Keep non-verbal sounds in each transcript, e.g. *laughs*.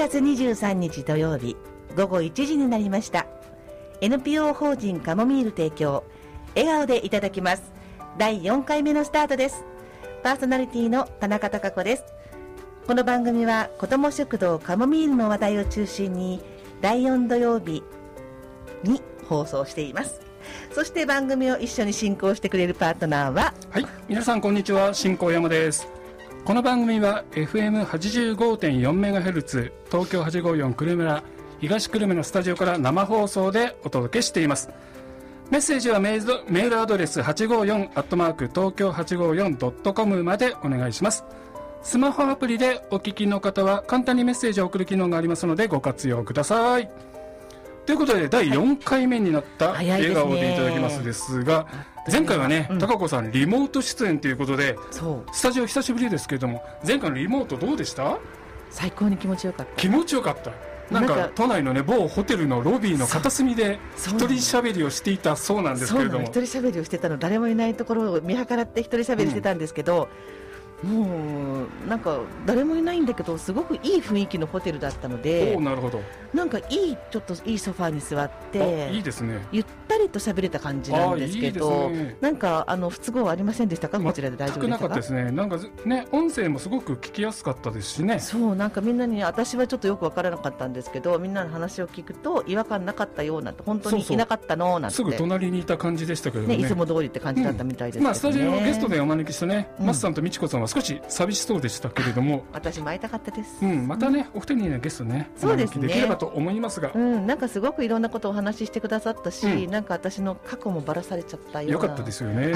月23日土曜日午後1時になりました。NPO 法人カモミール提供笑顔でいただきます。第4回目のスタートです。パーソナリティの田中貴子です。この番組は子ども食堂カモミールの話題を中心に第4土曜日に放送しています。そして番組を一緒に進行してくれるパートナーははい皆さんこんにちは。新高山です。この番組は FM85.4MHz 東京854久留米ら東久留米のスタジオから生放送でお届けしています。メッセージはメールアドレス854アットマーク東京 854.com までお願いします。スマホアプリでお聞きの方は簡単にメッセージを送る機能がありますのでご活用ください。ということで第4回目になった笑顔でいただきますですが前回はね、うん。高子さんリモート出演ということでスタジオ久しぶりですけれども前回のリモートどうでした？最高に気持ちよかった。気持ちよかった。なんか都内のね某ホテルのロビーの片隅で一人喋りをしていたそうなんですけれども。一人喋りをしてたの。誰もいないところを見計らって一人喋りしてたんですけど、もうなんか誰もいないんだけどすごくいい雰囲気のホテルだったのおでおなるほど。なんかいいちょっといいソファーに座っあていいですね。ゆったりと喋れた感じなんですけどあいいですね。なんかあの不都合はありませんでしたか？こちらで大丈夫でしたか？全くなかったですね。なんかずね音声もすごく聞きやすかったですしね。そうなんかみんなに私はちょっとよく分からなかったんですけどみんなの話を聞くと違和感なかったような本当にいなかったのなんて。すぐ隣にいた感じでしたけれどね、もねいつも通りって感じだったみたいですけど、ね。まあスタジオのゲストでお招きしたね、うん。マスさんと美智子さんは少し寂しそうでしたけれども私も会いたかったです、うん、またね、お二人にね、ゲストね、そうですね。できればと思いますが、うん、なんかすごくいろんなことをお話ししてくださったし、うん。なんか私の過去もばらされちゃったような。よかったですよね。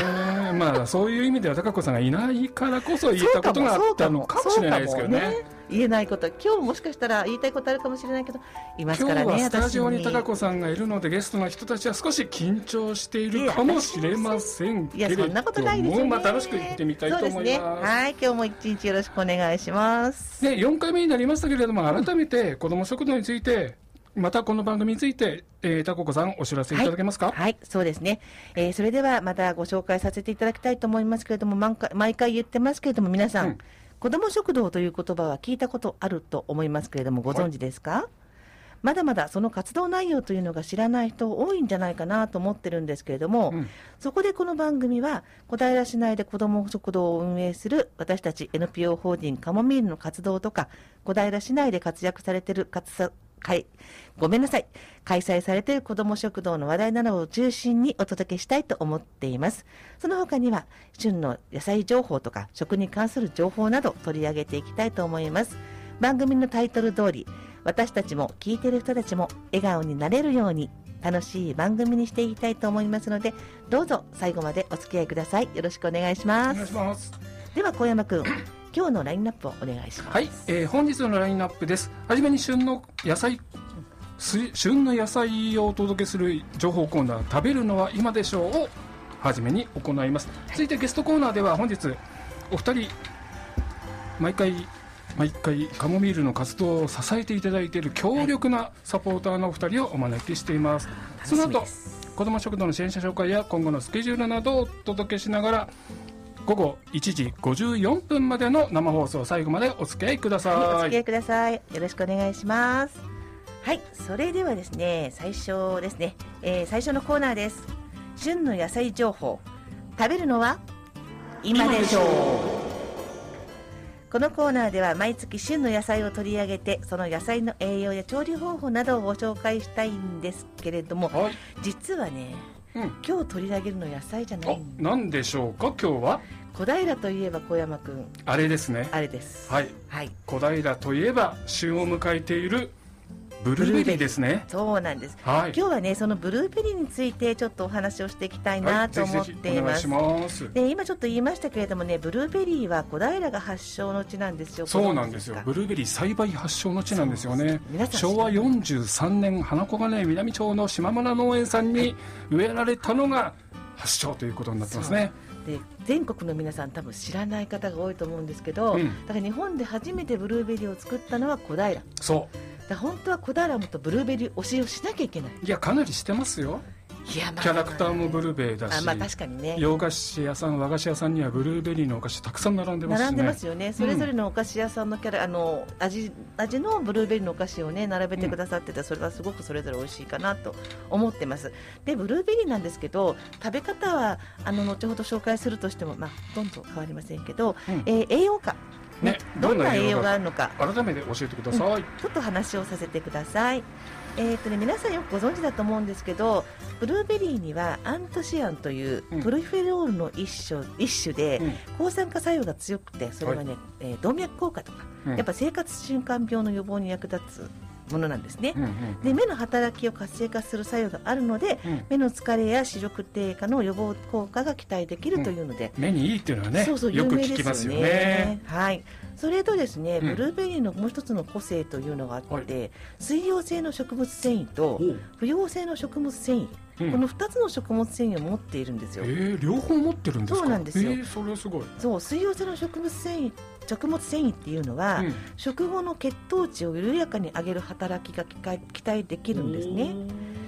まあ、そういう意味では、高子さんがいないからこそ言えたことがあったのかもしれないですけどね。言えないこと今日もしかしたら言いたいことあるかもしれないけどいます今日からね。はスタジオに私高子さんがいるので、ゲストの人たちは少し緊張しているかもしれませんいけれどやそんなことないですよね。も、まあ、楽しく行ってみたいと思います。ね。はい今日も一日よろしくお願いします。で4回目になりましたけれども、改めて子ども食堂について、またこの番組について、えー、高子さん、お知らせいただけますか？はい、そうですね、えーそれではまたご紹介させていただきたいと思いますけれども、毎回毎回言ってますけれども、皆さん、うん子ども食堂という言葉は聞いたことあると思いますけれども、ご存知ですか、まだまだその活動内容というのが知らない人多いんじゃないかなと思ってるんですけれども、うん。そこでこの番組は小平市内で子ども食堂を運営する私たち NPO 法人カモミールの活動とか小平市内で活躍されている活さ会ごめんなさい。開催されている子ども食堂の話題などを中心にお届けしたいと思っています。その他には旬の野菜情報とか食に関する情報など取り上げていきたいと思います。番組のタイトル通り私たちも聞いている人たちも笑顔になれるように楽しい番組にしていきたいと思いますのでどうぞ最後までお付き合いください。よろしくお願いしおます。願いします。では小山くん今日のラインナップをお願いしますはい、えー本日のラインナップです。はじめに旬の野菜、す旬の野菜をお届けする情報コーナー、食べるのは今でしょうをはじめに行います。続いてゲストコーナーでは本日お二人毎回毎回カモミールの活動を支えていただいている強力なサポーターのお二人をお招きしています。その後子ども食堂の支援者紹介や今後のスケジュールなどをお届けしながら午後1時54分までの生放送最後までお付き合いください、はい、お付き合いください。よろしくお願いします。はい、それではですね、最初ですね、えー最初のコーナーです。旬の野菜情報。食べるのは今でしょう。このコーナーでは毎月旬の野菜を取り上げてその野菜の栄養や調理方法などをご紹介したいんですけれどもはい、実はねうん、今日取り上げるの野菜じゃないあなんでしょうか？今日は？小平といえば小山くん。あれですね。あれです。はい。はい。小平といえば旬を迎えているブルーベリーですね。そうなんです。はい。今日はねそのブルーベリーについてちょっとお話をしていきたいなと思っています。はい、す。で今ちょっと言いましたけれどもねブルーベリーは小平が発祥の地なんですよ。そうなんですよ。ブルーベリー栽培発祥の地なんですよね。昭和43年花子金井南町の島村農園さんに植えられたのが発祥ということになってますねで全国の皆さん多分知らない方が多いと思うんですけど、うんだから日本で初めてブルーベリーを作ったのは小平。そら本当は小平はもっとブルーベリー推しをしなきゃいけない。ういやかなりしてますよキャラクターもブルーベリーだし、あまあ確かにね。洋菓子屋さん和菓子屋さんにはブルーベリーのお菓子たくさん並んでますしね。並んでますよね、それぞれのお菓子屋さんのキャラ、あの味味のブルーベリーのお菓子をね並べてくださってて、それはすごくそれぞれ美味しいかなと思ってます。でブルーベリーなんですけど、食べ方はあの後ほど紹介するとしてもまあほとんど変わりませんけど、うん。えー栄養価。ね。ね。どんな栄養がああるのか。改めて教えてください、ちょっと話をさせてください。えーとね、皆さんよくご存知だと思うんですけどブルーベリーにはアントシアンといううん。プロフェロールの一種一種で、うん。抗酸化作用が強くてそれはね、えー動脈硬化とか、うん。やっぱ生活習慣病の予防に役立つものなんですね、で目の働きを活性化する作用があるのでうん。目の疲れや視力低下の予防効果が期待できるというので、目にいいっていうのはねそうそうよく有名聞きますよね。ね。はい。それとですね、うん。ブルーベリーのもう一つの個性というのがあって、はい。水溶性の植物繊維と不溶性の植物繊維、うん。この2つの食物繊維を持っているんですよ、えー、両方持ってるんですか？そうなんですよ。えー、それはすごい、そう水溶性の植物繊維食物繊維っていうのは、うん。食後の血糖値を緩やかに上げる働きが期待期待できるんですね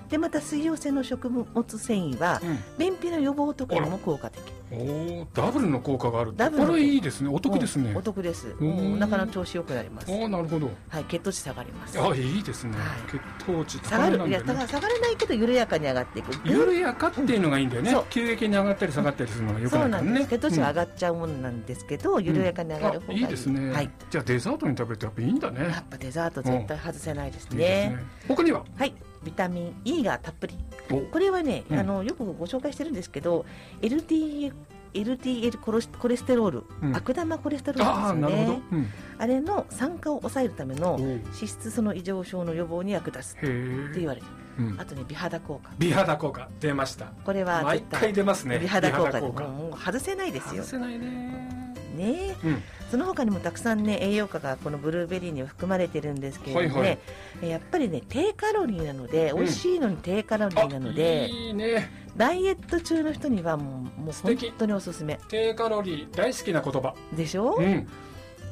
でまた水溶性の食物繊維は便秘の予防とかにも効果的。おーダブルの効果があるダブルのこれいいですね。お得ですね、うんお得です。お腹の調子良くなります。ああなるほど。はい血糖値下がります。あいいですね、はい。血糖値下がるいや高めなんだよね。下が下がらないけど緩やかに上がっていく。緩やかっていうのがいいんだよね、急激に上がったり下がったりするのがよくそうなんです。ないからね血糖値が上ががっちゃうものなんですけど、緩やかに上がる方がいい,、いいですね、はい、じゃあデザートに食べるとやっぱいいんだね。やっぱデザート絶対外せないですいいですねね。他には？はいビタミン E がたっぷり。お。これはね、うん。あのよくご紹介してるんですけど LDL, LDL コロスコレステロール、うん。悪玉コレステロールですよね。うん、あれの酸化を抑えるための脂質その異常症の予防に役立つって言われてる。うん。あとね美肌効果。美肌効果。出ました。これは毎回出ますね。美肌効果で。もう外せないですよ。外せないね。ね。うんその他にもたくさんね栄養価がこのブルーベリーには含まれてるんですけれどもね、はいはい。えやっぱりね低カロリーなのでうん。美味しいのに低カロリーなので、あいいね。ダイエット中の人にはもうもう本当におすすめ。低カロリー大好きな言葉。でしょ、うん。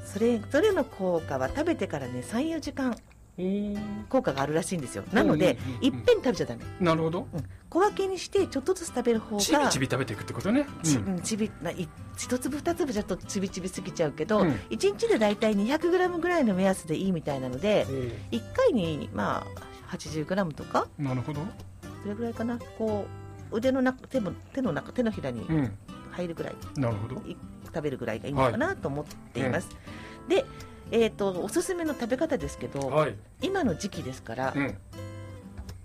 それそれの効果は食べてからね34時間効果があるらしいんですよ。なので、いっぺん食べちゃダメ、なるほど。うん、小分けにしてちょっとずつ食べる方がちびちび食べていくってことね。ちうん。うんちびない一粒二粒じゃちょっとちびちびすぎちゃうけど、うん。一日で大体 200g ぐらいの目安でいいみたいなので1回にまあ 80g とかなるほど。どれぐらいかな？こう腕の中手も手の中手のひらにうん。入るぐらい。なるほど。い食べるぐらいがいいのかなと思っています、で、えー、とおすすめの食べ方ですけど、はい。今の時期ですから、うん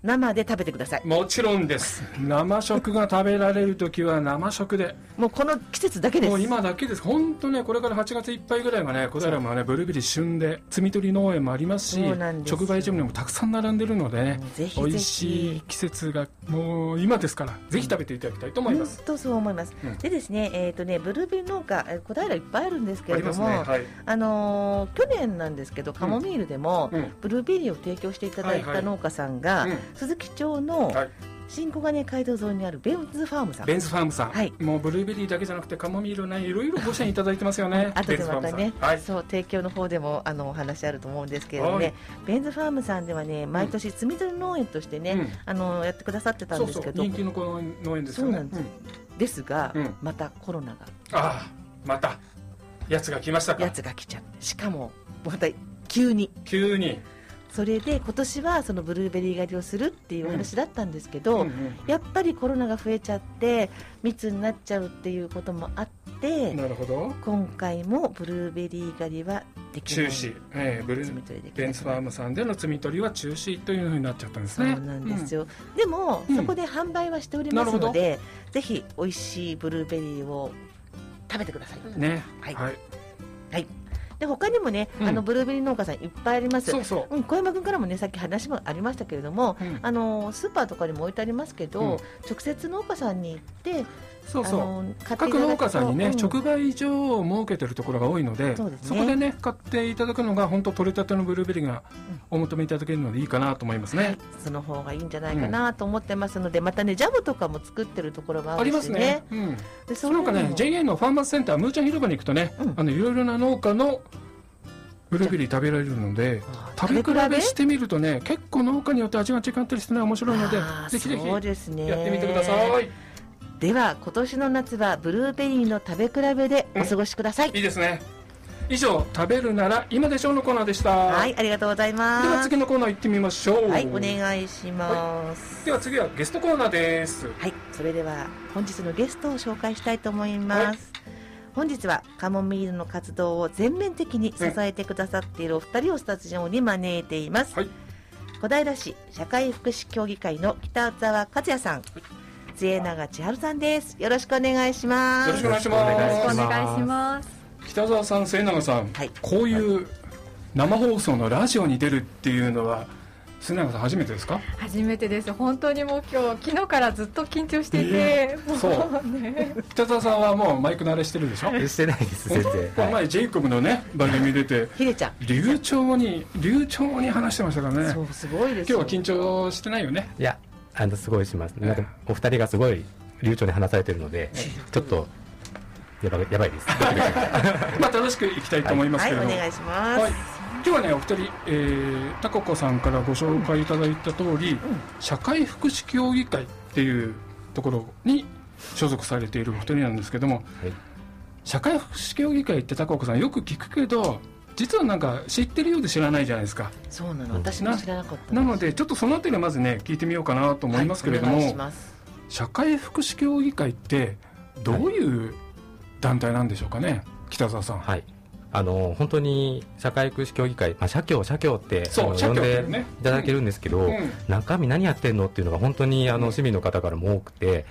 生で食べてください。もちろんです。生食が食べられる時は生食で。もうこの季節だけです。もう今だけです。本当ねこれから8月いっぱいぐらいがね小平もねブルーベリー旬で摘み取り農園もありますし直売所にもたくさん並んでるのでねぜひ。美味しい季節がもう今ですからぜひ食べていただきたいと思います、本当そう思います、うん。でですねえっ、とねブルーベリー農家えー小平いっぱいあるんですけれども、ねはい。あのー去年なんですけどカモミールでも、うん。ブルーベリーを提供していただいた農家さんが、うん鈴木町のはい。新小金街道沿いにあるベンズファームさん。ベンズファームさん、はい。もうブルーベリーだけじゃなくてカモミールねいろいろご支援いただいてますよね。*laughs* あとでまたねはい。そう提供の方でもあのお話あると思うんですけれどもね、はい。ベンズファームさんではね毎年摘み取り農園としてね、うん。あのやってくださってたんですけど。そう人気のこの農園ですよね。そうなんです。ですが、うんまたコロナが。ああまたやつが来ましたか。やつが来ちゃって。しかもまた急に。急にそれで今年はそのブルーベリー狩りをするっていう話だったんですけど、うんうんやっぱりコロナが増えちゃって密になっちゃうっていうこともあってなるほど。今回もブルーベリー狩りはできない。中止、ええブルーベンツファームさんでの摘み取りは中止というふうになっちゃったんですそうねなんですよ、でも、うんそこで販売はしておりますのでぜひ美味しいブルーベリーを食べてください、うんね。はい。はい、はい、で他にもね、うん。あのブルーベリー農家さんいっぱいあります。そうそう。うん、小山君からもねさっき話もありましたけれども、うん。あのスーパーとかにも置いてありますけど、うん。直接農家さんに行ってそうそう。各農家さんにね、うん。直売所を設けてるところが多いのでね。こでね買っていただくのが本当取れたてのブルーベリーがお求めいただけるのでいいかなと思いますね、はい、その方がいいんじゃないかなと思ってますので、またねジャムとかも作ってるところもあありるしますね、うん、でその他ね JA のファーマーズセンタームーちゃん広場に行くとね、うん。あのいろいろな農家のブルーベリー食べられるので食べ比べしてみるとね結構農家によって味が違ったりしてね面白いのでぜひぜひやってみてくださいでは今年の夏はブルーベリーの食べ比べでお過ごしください、いいですね。以上食べるなら今でしょうのコーナーでした。はいありがとうございでます。は次のコーナー行ってみましょう。はいお願いします。では次はゲストコーナーです。はい、それでは本日のゲストを紹介したいと思います。はい。本日はカモミールの活動を全面的に支えてくださっているお二人をスタジオに招いています。はい。小平市社会福祉協議会の北澤和也さん、末永千春さんです。よろしくお願いします。よろしくお願いしよろしくお願いまします。すお願いします北澤さん末永さん、はい。こういう生放送のラジオに出るっていうのは末永さん初めてですか？初めてです。本当にもう今日昨日からずっと緊張していて、もそう。ね。北澤さんはもうマイク慣れしてるでしょ？してないです全然。この前ジェイコブのね番組出てひでちゃん。流暢に流暢に話してましたからね。そう、すごいですよ。今日は緊張してないよね？いやあのすごいします。なんかお二人がすごい流暢に話されてるのでちょっとやばいやばいです。*laughs* まあ楽しくいきたいと思いますはい、けれども、お願いします。はい。今日はねお二人、えー、タココさんからご紹介いただいた通り、社会福祉協議会っていうところに所属されているお二人なんですけども、はい。社会福祉協議会ってタココさんよく聞くけど実はなんか知ってるようで知らないじゃないですか。そうなの、私も知らなかったなのでちょっとそのあたりをまずね聞いてみようかなと思いますけれども、はいお願いします。社会福祉協議会ってどういう団体なんでしょうかね北澤さん、はい。あの本当に社会福祉協議会、まあ、社協社協ってそう呼んでね。いただけるんですけど、うん。中身何やってんのっていうのが本当にあの市民の方からも多くて、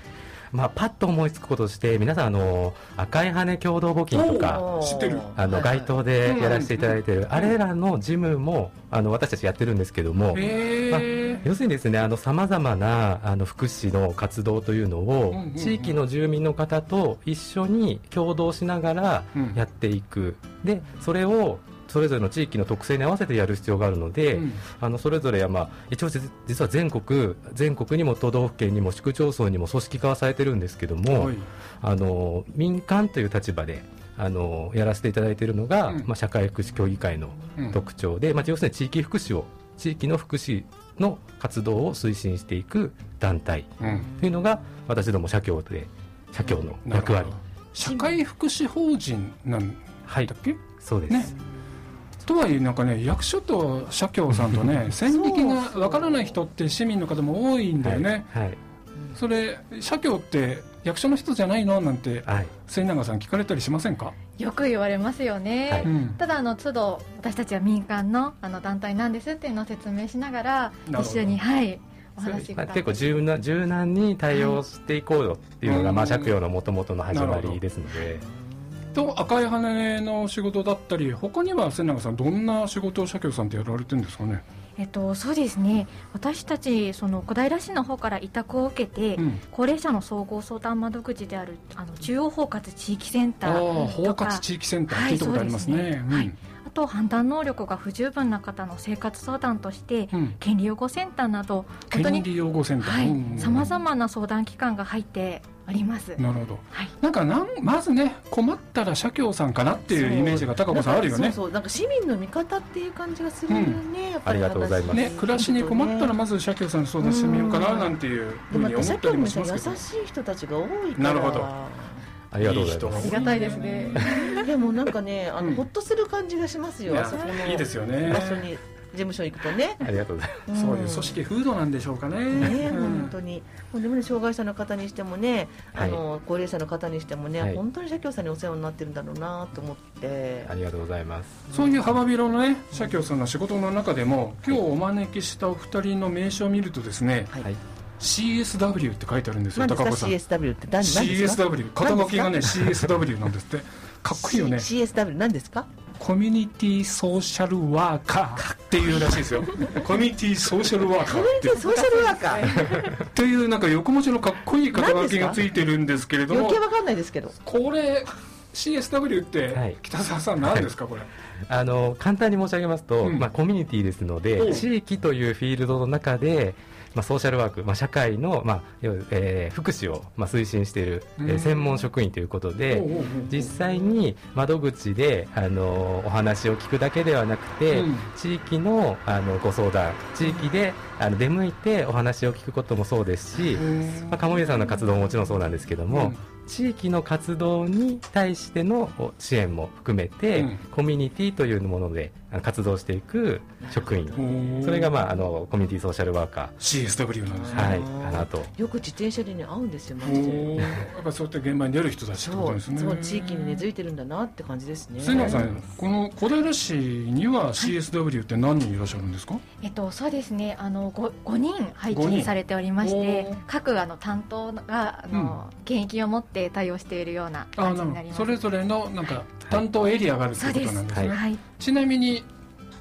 まあ、パッと思いつくこととして皆さんあの赤い羽共同募金とか知ってる。あの街頭でやらせていただいてる、あれらの事務もあの私たちやってるんですけども、へえ要するにですね、あの様々なあの福祉の活動というのを、地域の住民の方と一緒に共同しながらうん。やっていく、でそれをそれぞれの地域の特性に合わせてやる必要があるので、うん。あのそれぞれは、まあ、一応じ実は全国全国にも都道府県にも市区町村にも組織化はされてるんですけども、はい。あの民間という立場であのやらせていただいているのが、うん。まあ、社会福祉協議会のうん。特徴で、まあ、要するに地域福祉を地域の福祉の活動を推進していく団体うん。というのが私ども社協で社協の役割。社会福祉法人なんはいだっけ、そうです、ねとはいえなんかね役所と社協さんとね線引きがわからない人って市民の方も多いんだよね、はいそれ社協って役所の人じゃないの？なんてはい。末永さん聞かれたりしませんか、よく言われますよね、はい。うん。ただあの都度私たちは民間のあの団体なんですっていうのを説明しながら一緒にはいお話まあ、が結構柔軟柔軟に対応していこうよっていうのが、うんまあ、社協のもともとの始まりですのでと赤い羽の仕事だったり他には末永さんどんな仕事を社協さんってやられてるんですかね、えっとそうですね。私たちその小平市の方から委託を受けて、うん、高齢者の総合相談窓口であるあの中央包括地域センター包括地域センター。はい聞いたことありますね,、はい。あと判断能力が不十分な方の生活相談として、うん。うん、権利擁護センターなど本当にさまざまな相談機関が入っております。なるほど。はい。なんかなんまずね困ったら社協さんかなっていうイメージが高子さんあるよね。そうそうなんか市民の味方っていう感じがするよね、やっぱりありがとうございます。ね。暮らしに困ったらまずず社協さんに相談してみようかななんていうふうに思ったりもしますけど。優しい人たちが多いから。なるほど。ありがとうございます。ありがたいですね。でもなんかねあの、うん。ほっとする感じがしますよ。あそこのいいですよね。場所に。事務所に行くとね、ありがとうございます。そういう組織風土なんでしょうかね。ね、うん。本当に、でもね、障害者の方にしてもね、あの高齢者の方にしてもね、はい。本当に社協さんにお世話になってるんだろうなと思って、ありがとうございます。そういう幅広のね社協さんの仕事の中でも今日お招きしたお二人の名刺を見るとですね、はい。はい。CSW って書いてあるんですよ何ですか？高子さん。CSW って？何？何ですか？CSW 肩書きがね CSW なんですって。かっこいいよね。C- CSW 何ですか？コミュニティソーシャルワーカーっていうらしいですよ。コミュニティソーシャルワーカーってソーシャルワーカー。って。いうなんか横文字のかっこいい肩書きがついてるんですけれども余計わかんないですけど。これ CSW っはい。て北澤さん何ですかこれ？あの簡単に申し上げますと、うん。まあ、コミュニティですのおう。で地域というフィールドの中で、まあ、ソーシャルワーク、まあ、社会の、まあえー福祉を、まあ、推進している、えーうん。専門職員ということで、実際に窓口であのお話を聞くだけではなくて、うん。地域のあのご相談地域であの出向いてお話を聞くこともそうですし、まあ、鴨家さんの活動ももちろんそうなんですけども、地域の活動に対してのお支援も含めて、うん。コミュニティというもので活動していく職員。うんそれが、まあ、あのコミュニティソーシャルワーカ CSW なんですね、ー、はい、かなと。よく自転車でね会うんですよマおジでー。やっぱそうやって現場に出る人たちってこそうとですね。そう地域に根付いてるんだなって感じですね。末永さんこの小平市には CSW って何人いらっしゃるんですか、えっと、そうですね。あの 5, 5人配置されておりましおてー。各あの担当があの、現役を持って対応しているようなあなるほど感じになります。それぞれのなんか担当エリアがあるっていうことなんですね、はい、ちなみに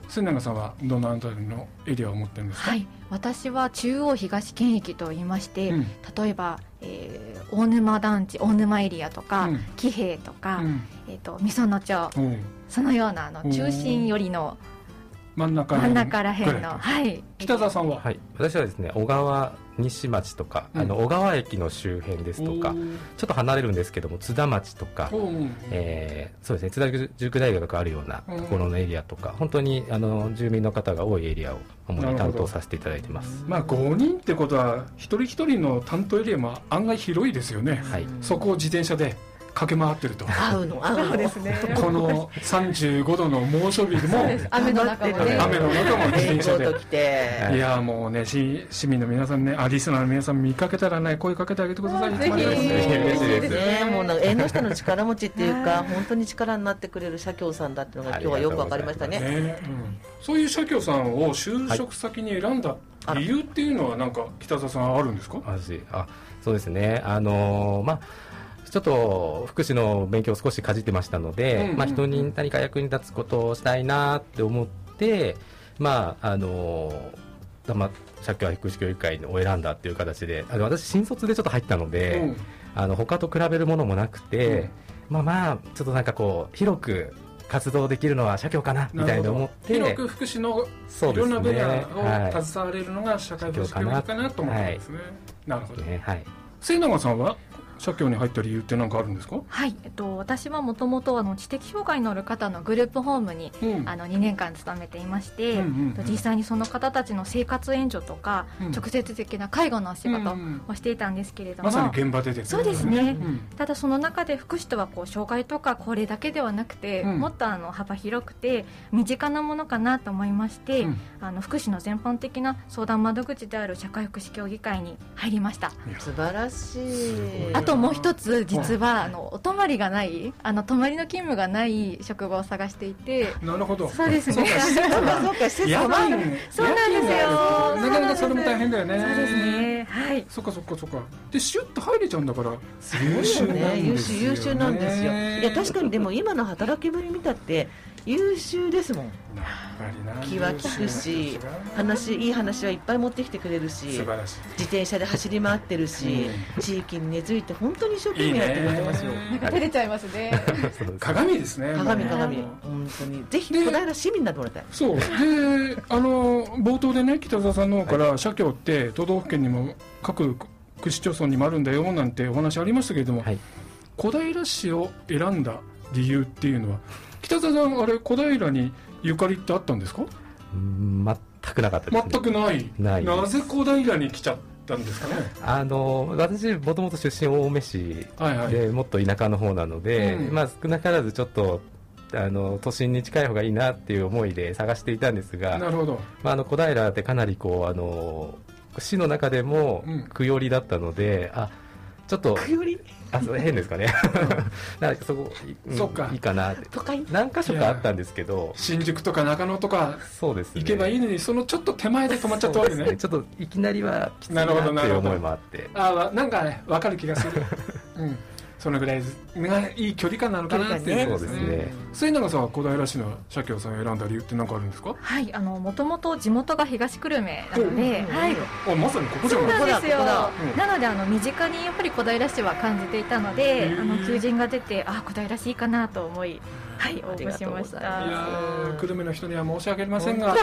末永さんはどのあたりのエリアを持ってるんですか、はい、私は中央東県域と言いまして、うん。例えば、えー大沼団地大沼エリアとか、うん。喜平とか、うん。えー、とみその町そのようなあの中心寄りの真ん中真ん中らへんの。はい。北澤さんは、はい、私はですね小川西町とか、うん。あの小川駅の周辺ですとかちょっと離れるんですけども津田町とか、おう。えーそうですね津田塾大学があるようなところのエリアとか、本当にあの住民の方が多いエリアを主に担当させていただいてます。まあ5人ってことは一人一人の担当エリアも案外広いですよね、はい。そこを自転車で駆け回ってると。会うの会うの。ですね。この35度の猛暑日でも雨の中もね。雨の中も自転車で。いいやもうねし市民の皆さんねあリスナーの皆さん見かけたらね声かけてあげてください。ぜひ。嬉しいですねもうなんか縁の下の力持ちっていうかはい *laughs* 本当に力になってくれる社協さんだっていうのが今日はよくわかりましたね。そういう社協さんを就職先に選んだ理由っていうのはなんか北澤さんあるんですか？私あそうですね。あのーまあちょっと福祉の勉強を少しかじってましたので、まあ、人に何か役に立つことをしたいなって思って、まああのーまあ、社協福祉協議会を選んだっていう形であの私新卒でちょっと入ったので、うん。あの他と比べるものもなくて、うん。まあまあちょっとなんかこう広く活動できるのは社協かなみたいな思って広く福祉のいろんな分野を携われるのが社会福祉協議会かなと思ったんですね、なるほど。ねはい。末永さんは？社協に入った理由って何かあるんですか、はい、えっと、私はもともとあの知的障害のある方のグループホームにうん。あの2年間勤めていまして、うんうんうん。実際にその方たちの生活援助とか、うん。直接的な介護のお仕事うんうんをしていたんですけれども、まさに現場でですそうですね。うんただその中で福祉とはこう障害とか高齢だけではなくて、うん。もっとあの幅広くて身近なものかなと思いまして、うん。あの福祉の全般的な相談窓口である社会福祉協議会に入りました。素晴らしい。あともう一つ実はあのお泊まりがないあの泊まりの勤務がない職場を探していて。なるほど。そうですね。そうか。*laughs* 施設やはばいね。そうなんですよ。なかなかそれも大変だよね。そうですね。はい。そっかそっかそっか。でシュッと入れちゃうんだから優すごいよね。優秀優秀なんですよ。ね。いや確かにでも今の働きぶり見たって優秀ですもん。気は利くし話いい話はいっぱい持ってきてくれるし素晴らしい。自転車で走り回ってるし、地域に根付いて本当に一生懸命やってくれてますよ。ね。*laughs* 照れちゃいますね。鏡ですね鏡鏡。本当に。ぜひで小平市民になってもらいたい。そう。であの冒頭でね北澤さんの方から社協って都道府県にも各区市町村にもあるんだよなんてお話ありましたけれども、はい。小平市を選んだ理由っていうのは北澤さんあれ小平にゆかりってあったんですか？うん全くなかったです、ね、全くない。ないなぜ小平に来ちゃったんですかね？あの私もともと出身青梅市はいはい。でもっと田舎の方なので、うん。まあ少なからずちょっとあの都心に近い方がいいなっていう思いで探していたんですが、なるほど。まあ、あの小平ってかなりこうあの市の中でもうん。区寄りだったので、あちょっとあそう変ですかね。なんかそこ、うんそっか。いいかな。って都会？何箇所かあったんですけど新宿とか中野とかそうですね。行けばいいのにそのちょっと手前で止まっちゃったわけね。そうですちょっといきなりはきついななるほどっていう思いもあって。あわなんかね分かる気がする。*laughs* うんそのぐらいがいい距離感なのかなっていう。距離そうですね。末永さんは小平市の社協さんを選んだ理由って何かあるんですか？はいあのもともと地元が東久留米なので、うんはい。あまさにここじゃそうないですよ。ここだ。ここだなのであの身近にやっぱり小平市は感じていたのであの求人が出てあ小平市いいかなと思いはい応募しました。いやー久留米の人には申し訳ありませんが。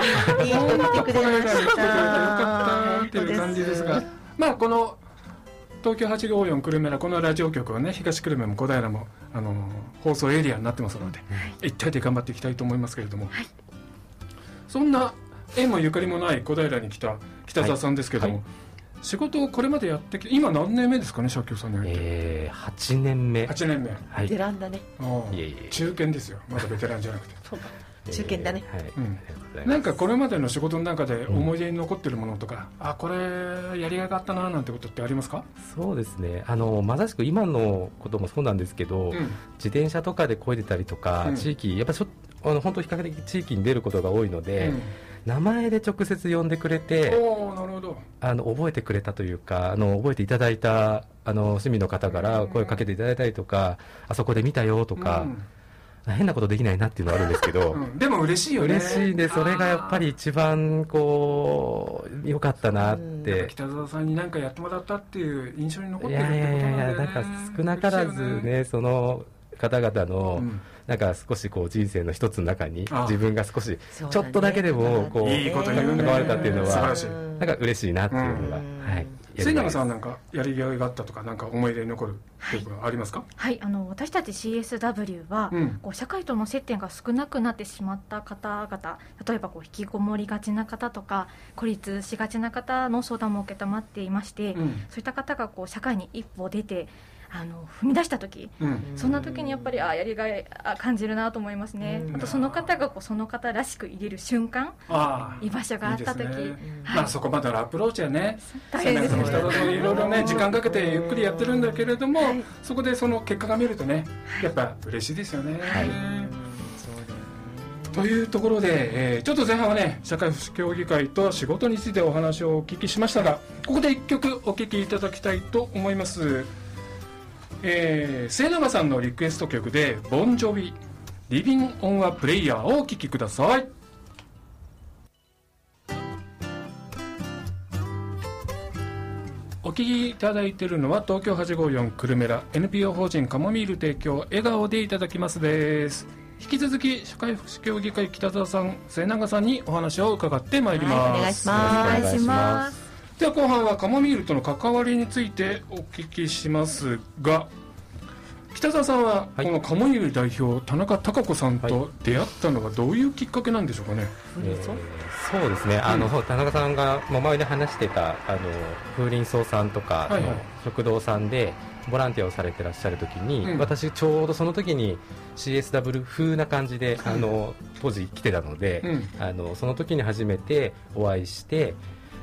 い。*laughs* い人来てくれま来てくれてよしたかったっていう感じですが。まあこの東京854久留米らこのラジオ局はね東久留米も小平もあの放送エリアになってますので、一体で頑張っていきたいと思いますけれども、そんな縁もゆかりもない小平に来た北澤さんですけども、はい。仕事をこれまでやってき今何年目ですかね社協さんに入って、えー、8年目。8年目。はいベランダね。ああいえいえ中堅ですよ。まだベテランじゃなくて。*laughs* そうか中堅だね。はい、うん。ありがとうございます。なんかこれまでの仕事の中で思い出に残ってるものとか、あこれやりがいがあったななんてことってありますか、そうですね。あのまさしく今のこともそうなんですけど、うん。自転車とかで漕いでたりとか、うん。地域やっぱちょあの本当比較的地域に出ることが多いので、名前で直接呼んでくれうん、てなるほど。あの覚えてくれたというかあの覚えていただいたあの市民の方から声をかけていただいたりとか、あそこで見たよとか、変なことできないなっていうのはあるんですけど、うん。うんでも嬉しいよね。嬉しいんでそれがやっぱり一番こう良かったなって。北澤さんに何かやってもらったっていう印象に残っいてるってやいやいことなんだよね。やなんか少なからずねその方々の、うん。なんか少しこう人生の一つの中に自分が少しちょっとだけでもこういいこと言うね。関われたっていうのはなんか嬉しいなっていうのが、うん。はい末永さんやなんかやりがいがあったとかなんか思い出に残るっていうことはありますか、はいあの私たち CSW は、うん。こう社会との接点が少なくなってしまった方々例えばこう引きこもりがちな方とか孤立しがちな方の相談も承っていまして、うん。そういった方がこう社会に一歩出てあの踏み出した時うん。そんな時にやっぱりあやりがいあ感じるなと思いますね、うん。あとその方がこうその方らしく入れる瞬間居場所があった時いいですね。はい。まあそこまでのアプローチはね大変ですね。背中の人といろいろね時間かけてゆっくりやってるんだけれども、はい。そこでその結果が見るとねやっぱ嬉しいですよね、はい。というところで、えーちょっと前半はね社会福祉協議会と仕事についてお話をお聞きしましたがここで一曲お聴きいただきたいと思います、えー、末永さんのリクエスト曲で「ボンジョビリビン・オン・ア・プレイヤー」をお聴きください。お聞きいただいているのは東京854久留米ら NPO 法人カモミール提供笑顔でいただきますです。引き続き社会福祉協議会北澤さん末永さんにお話を伺ってまいります、はいお願いしますでは後半はカモミールとの関わりについてお聞きしますが北澤さんははい。このカモミール代表田中孝子さんと出会ったのはどういうきっかけなんでしょうかね、フリーソンえーそうですね。あの、うん田中さんがもう前で話してたあの風鈴草さんとかはいはい。の食堂さんでボランティアをされてらっしゃる時に、うん。私ちょうどその時に CSW 風な感じで、あの当時来てたので、うん。あのその時に初めてお会いして、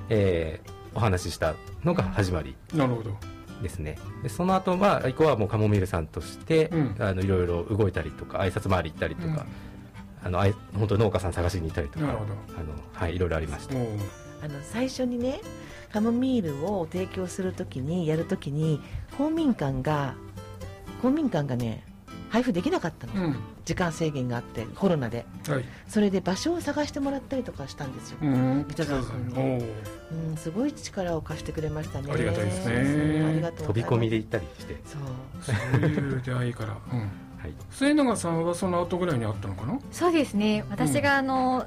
えーお話ししたのが始まり。なるほど。ですね。でその後は以降はもうカモミールさんとして、うん。あのいろいろ動いたりとか挨拶回り行ったりとか、あのあい本当に農家さん探しに行ったりとかなるほど。あの、はい、いろいろありました。あの最初にねカモミールを提供するときにやるときに公民館が公民館がね配布できなかったの、うん。時間制限があってコロナで。はい。それで場所を探してもらったりとかしたんですよ、うん。北澤さんに。おううん、すごい力を貸してくれましたね。ありがたいですね。そうありがとう飛び込みで行ったりして、そう。そういう出会いから、うん、*laughs* はい、末永さんはその後ぐらいにあったのかな？そうですね。私があの、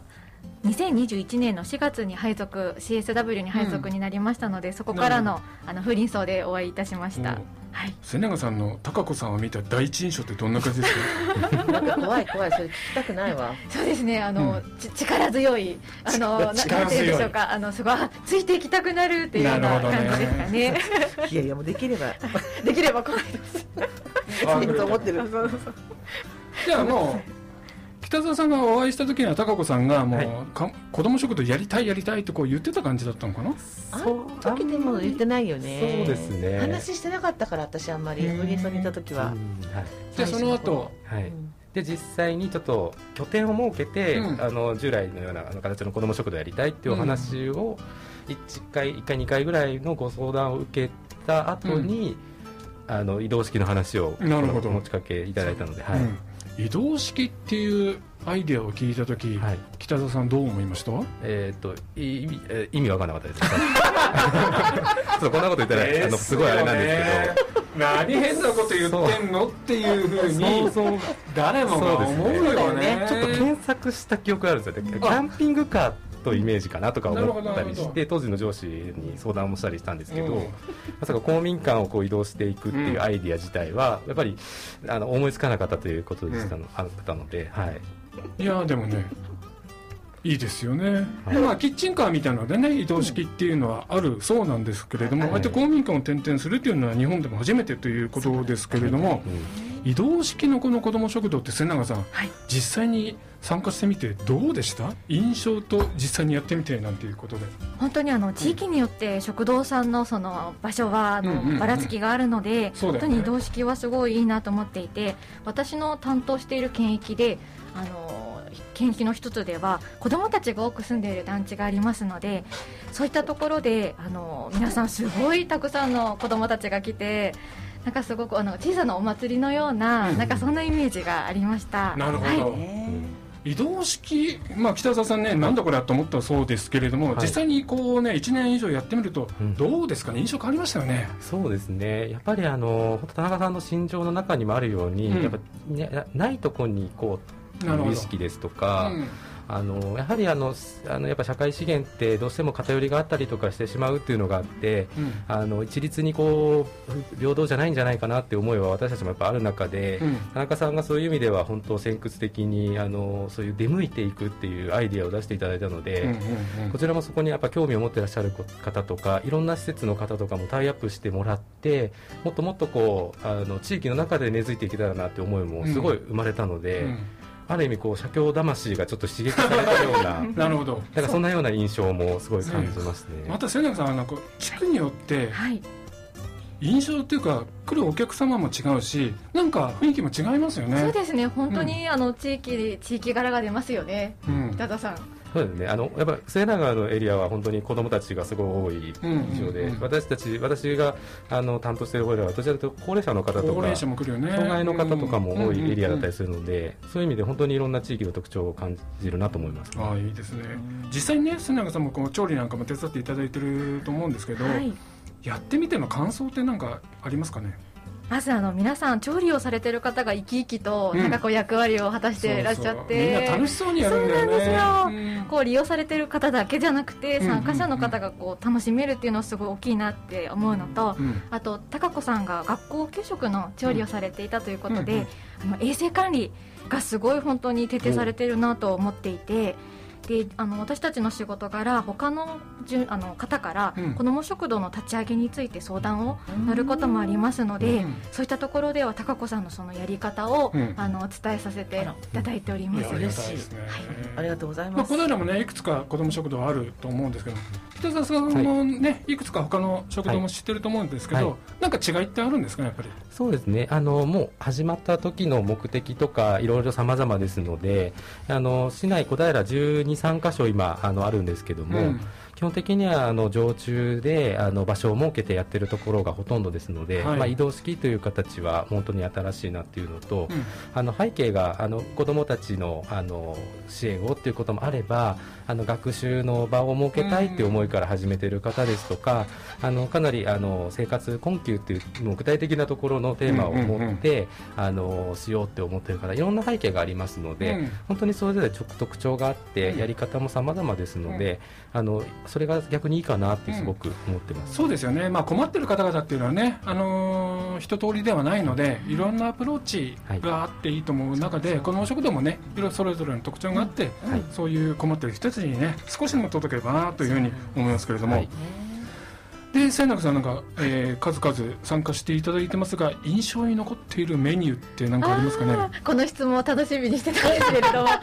2021年の4月に配属 CSW に配属になりましたので、そこからなのあの風鈴荘でお会いいたしましたはい。末永さんの高子さんを見た第一印象ってどんな感じですか？なんか怖い怖いそれ聞きたくないわ。そうですねあの、ち力強いあのな力強い。なんて言うんでしょうかあのすごいあついていきたくなるっていうような感じですかね。*laughs* いやいやもうできれば。*laughs* できれば怖いです。あできると思ってる。じゃあもう北澤さんがお会いした時には高子さんがもう、はい。か子供食堂やりたいやりたいってこう言ってた感じだったのかな？あの時でも言ってないよね。そうですね。話してなかったから私あんまりうんフリーソンにいた時は、うんはい。でその後はい。うん。で実際にちょっと拠点を設けて、うん。あの従来のようなあの形の子ども食堂やりたいっていうお話を1回1回2回ぐらいのご相談を受けた後に、あの移動式の話をなるほど。持ちかけいただいたので、はい。うん移動式っていうアイデアを聞いた時、はい。北澤さんどう思いました？えー、とい意味えー意味わかんなかったです。ちょっとこんなこと言ったら、あのすごいあれなんですけど。何変なこと言ってんのっていうふうに誰もが思うよそうですね。ちょっと検索した記憶があるんですよね。キャンピングカーとイメージかなとか思ったりして当時の上司に相談もしたりしたんですけど、うん。まさか公民館をこう移動していくっていうアイディア自体はやっぱりあの思いつかなかったということでしたの,、あったので、はい、いやでもねいいですよね、はい。まあキッチンカーみたいなのでね移動式っていうのはあるそうなんですけれども、はい。ああやって公民館を転々するっていうのは日本でも初めてということですけれども、移動式のこの子ども食堂って瀬永さん、はい。実際に参加してみてどうでした？印象と実際にやってみてなんていうことで。本当にあの地域によって食堂さんのその場所はばらつきがあるので、本当に移動式はすごいいいなと思っていて私の担当している県域であの県域の一つでは子どもたちが多く住んでいる団地がありますのでそういったところであの皆さんすごいたくさんの子どもたちが来てなんかすごくあの小さなお祭りのような、うん。なんかそんなイメージがありました。なるほど。はい。ね移動式、まあ、北澤さんね、なんだこれはと思ったそうですけれども、はい。実際にこう、ね、1年以上やってみるとうん、どうですかね、印象変わりましたよね。そうですね。やっぱりあの本当田中さんの心情の中にもあるように、うん。やっぱねないところにこう意識ですとか、うん。あのやはりあのあのやっぱ社会資源ってどうしても偏りがあったりとかしてしまうっていうのがあってうん。あの一律にこう平等じゃないんじゃないかなって思いは私たちもやっぱある中で、うん。田中さんがそういう意味では本当先屈的にあのそういう出向いていくっていうアイディアを出していただいたので、こちらもそこにやっぱ興味を持ってらっしゃる方とかいろんな施設の方とかもタイアップしてもらってもっともっとこうあの地域の中で根付いていけたらなって思いもすごい生まれたので、うんある意味こう社協魂がちょっと刺激されたような *laughs* なるほど。なんかそんなような印象もすごい感じますね。また瀬永さんはなんか地区によってはい。印象っていうか来るお客様も違うしなんか雰囲気も違いますよね。そうですね。本当に、あの地域地域柄が出ますよね。うん。北田さんそうですね。あのやっぱ末永のエリアは本当に子供たちがすごい多い印象で、うんうんうん。私たち私があの担当している方ではどちらかというと高齢者の方とか高齢者も来るよね。障害の方とかも多いエリアだったりすするので、そういう意味で本当にいろんな地域の特徴を感じるなと思います。ああいいですね。実際にね瀬永さんもこう調理なんかも手伝っていただいてると思うんですけど、はい。やってみての感想ってなんかありますかね？まずあの皆さん調理をされてる方が生き生きと、うん。なんかこう役割を果たしていらっしゃって。そうそうみんな楽しそうにやるんだよね。そうなんですよ。こう利用されてる方だけじゃなくてうん参加者の方がこう楽しめるっていうのはすごい大きいなって思うのと、うんあと高子さんが学校給食の調理をされていたということで、うんうんあの衛生管理がすごい本当に徹底されてるなと思っていて。であの私たちの仕事柄他のじゅあの方からうん。子ども食堂の立ち上げについて相談を乗ることもありますので、うん。そういったところでは高子さんのそのやり方を、うん。あのお伝えさせていただいております。い。やありがたいですね、ありがとうございます。この間もねいくつか子ども食堂あると思うんですけど北澤さんもね、い、くつか他の食堂も知ってると思うんですけど、はい。なんか違いってあるんですかねやっぱり？そうですね。あのもう始まった時の目的とかいろいろ様々ですのであの市内小平1 3箇所今あのあるんですけども、うん。基本的にはあの常駐であの場所を設けてやってるところがほとんどですので、はい。まあ、移動式という形は本当に新しいなっていうのと、うん。あの背景があの子どもたちのあの支援をっていうこともあればあの学習の場を設けたいっていう思いから始めてる方ですとか、あのかなりあの生活困窮っていうもう具体的なところのテーマを持って、あのしようって思ってる方いろんな背景がありますので、うん。本当にそれぞれ特特徴があって、うん。やり方も様々ですので、あのそれが逆にいいかなってすごく思ってます。そうですよね、まあ、困ってる方々っていうのはね、あのー一通りではないのでい。ろんなアプローチがあっていいと思う中で、この食堂もねいろいろそれぞれの特徴があって、はい。そういう困ってる人たちにね少しでも届ければなというふうに思いますけれども、はいで千中さんなんか、えー数々参加していただいてますが印象に残っているメニューって何かありますかね？この質問を楽しみにしてたんですけれども。*laughs*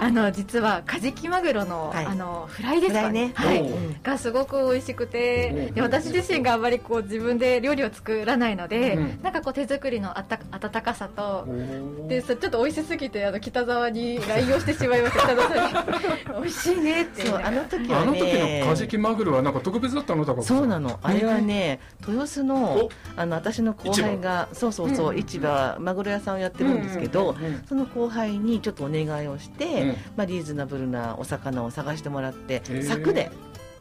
あの実はカジキマグロの,、はい。あのフライですかね？はい。がすごく美味しくて私自身があまりこう自分で料理を作らないので、うん。なんかこう手作りのあった温かさとでさちょっと美味しすぎてあの北沢に LINE をしてしまいました。北沢さんに。美味しいねって。あの時はあの時ねのカジキマグロはなんか特別だったの？高子さん。そうなのあれはね豊洲のおあの私の後輩がそうそうそう、うん市場マグロ屋さんをやってるんですけど、その後輩にちょっとお願いをして、うん。まあ、リーズナブルなお魚を探してもらって、柵で。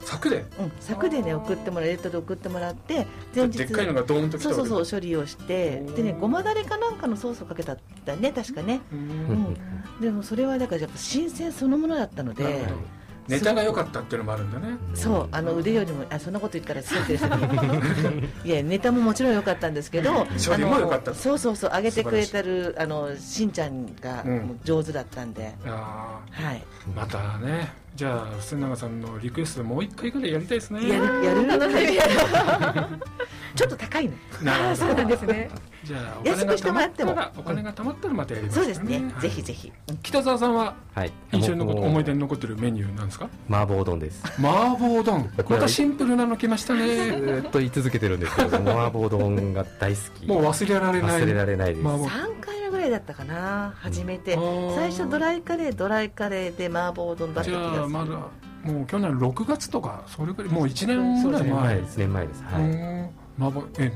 柵で？うん、柵でね送ってもらうレッドで送ってもらって前日でっかいのがドーンとそうそうそう処理をしてでねごまだれかなんかのソースをかけたんだね確かね、ううんん、でもそれはだからやっぱ新鮮そのものだったのでネタが良かったっていうのもあるんだね。そうあの腕よりもあそんなこと言ったらすってる人いやネタももちろん良かったんですけど処理も良かった。そうそうそう上げてくれてるあのしんちゃんが上手だったんで、あはい。ーまたね。じゃあ末永さんのリクエストでもう一回ぐらいやりたいですね。やるやる楽しみちょっと高いのなるほど。そうなんですね。じゃあお金安くしてが貯まっもらっても。たらお金が貯まったらまたやりますそうですね、はい。ぜひぜひ、うん北澤さんははい。印象に残思い出に残ってるメニューなんですか？麻婆丼です。麻婆丼。またシンプルなの来ましたずねーっと言い続けてるんですけど *laughs* 麻婆丼が大好き。もう忘れられない。忘れられないです。麻婆3回目ぐらいだったかな。初めて、あー。最初ドライカレードライカレーで麻婆丼だったじ気がする。ゃあまだもう去年6月とかそれぐらいもう1年ぐらい年前前です年前です。はい、うん。麻婆え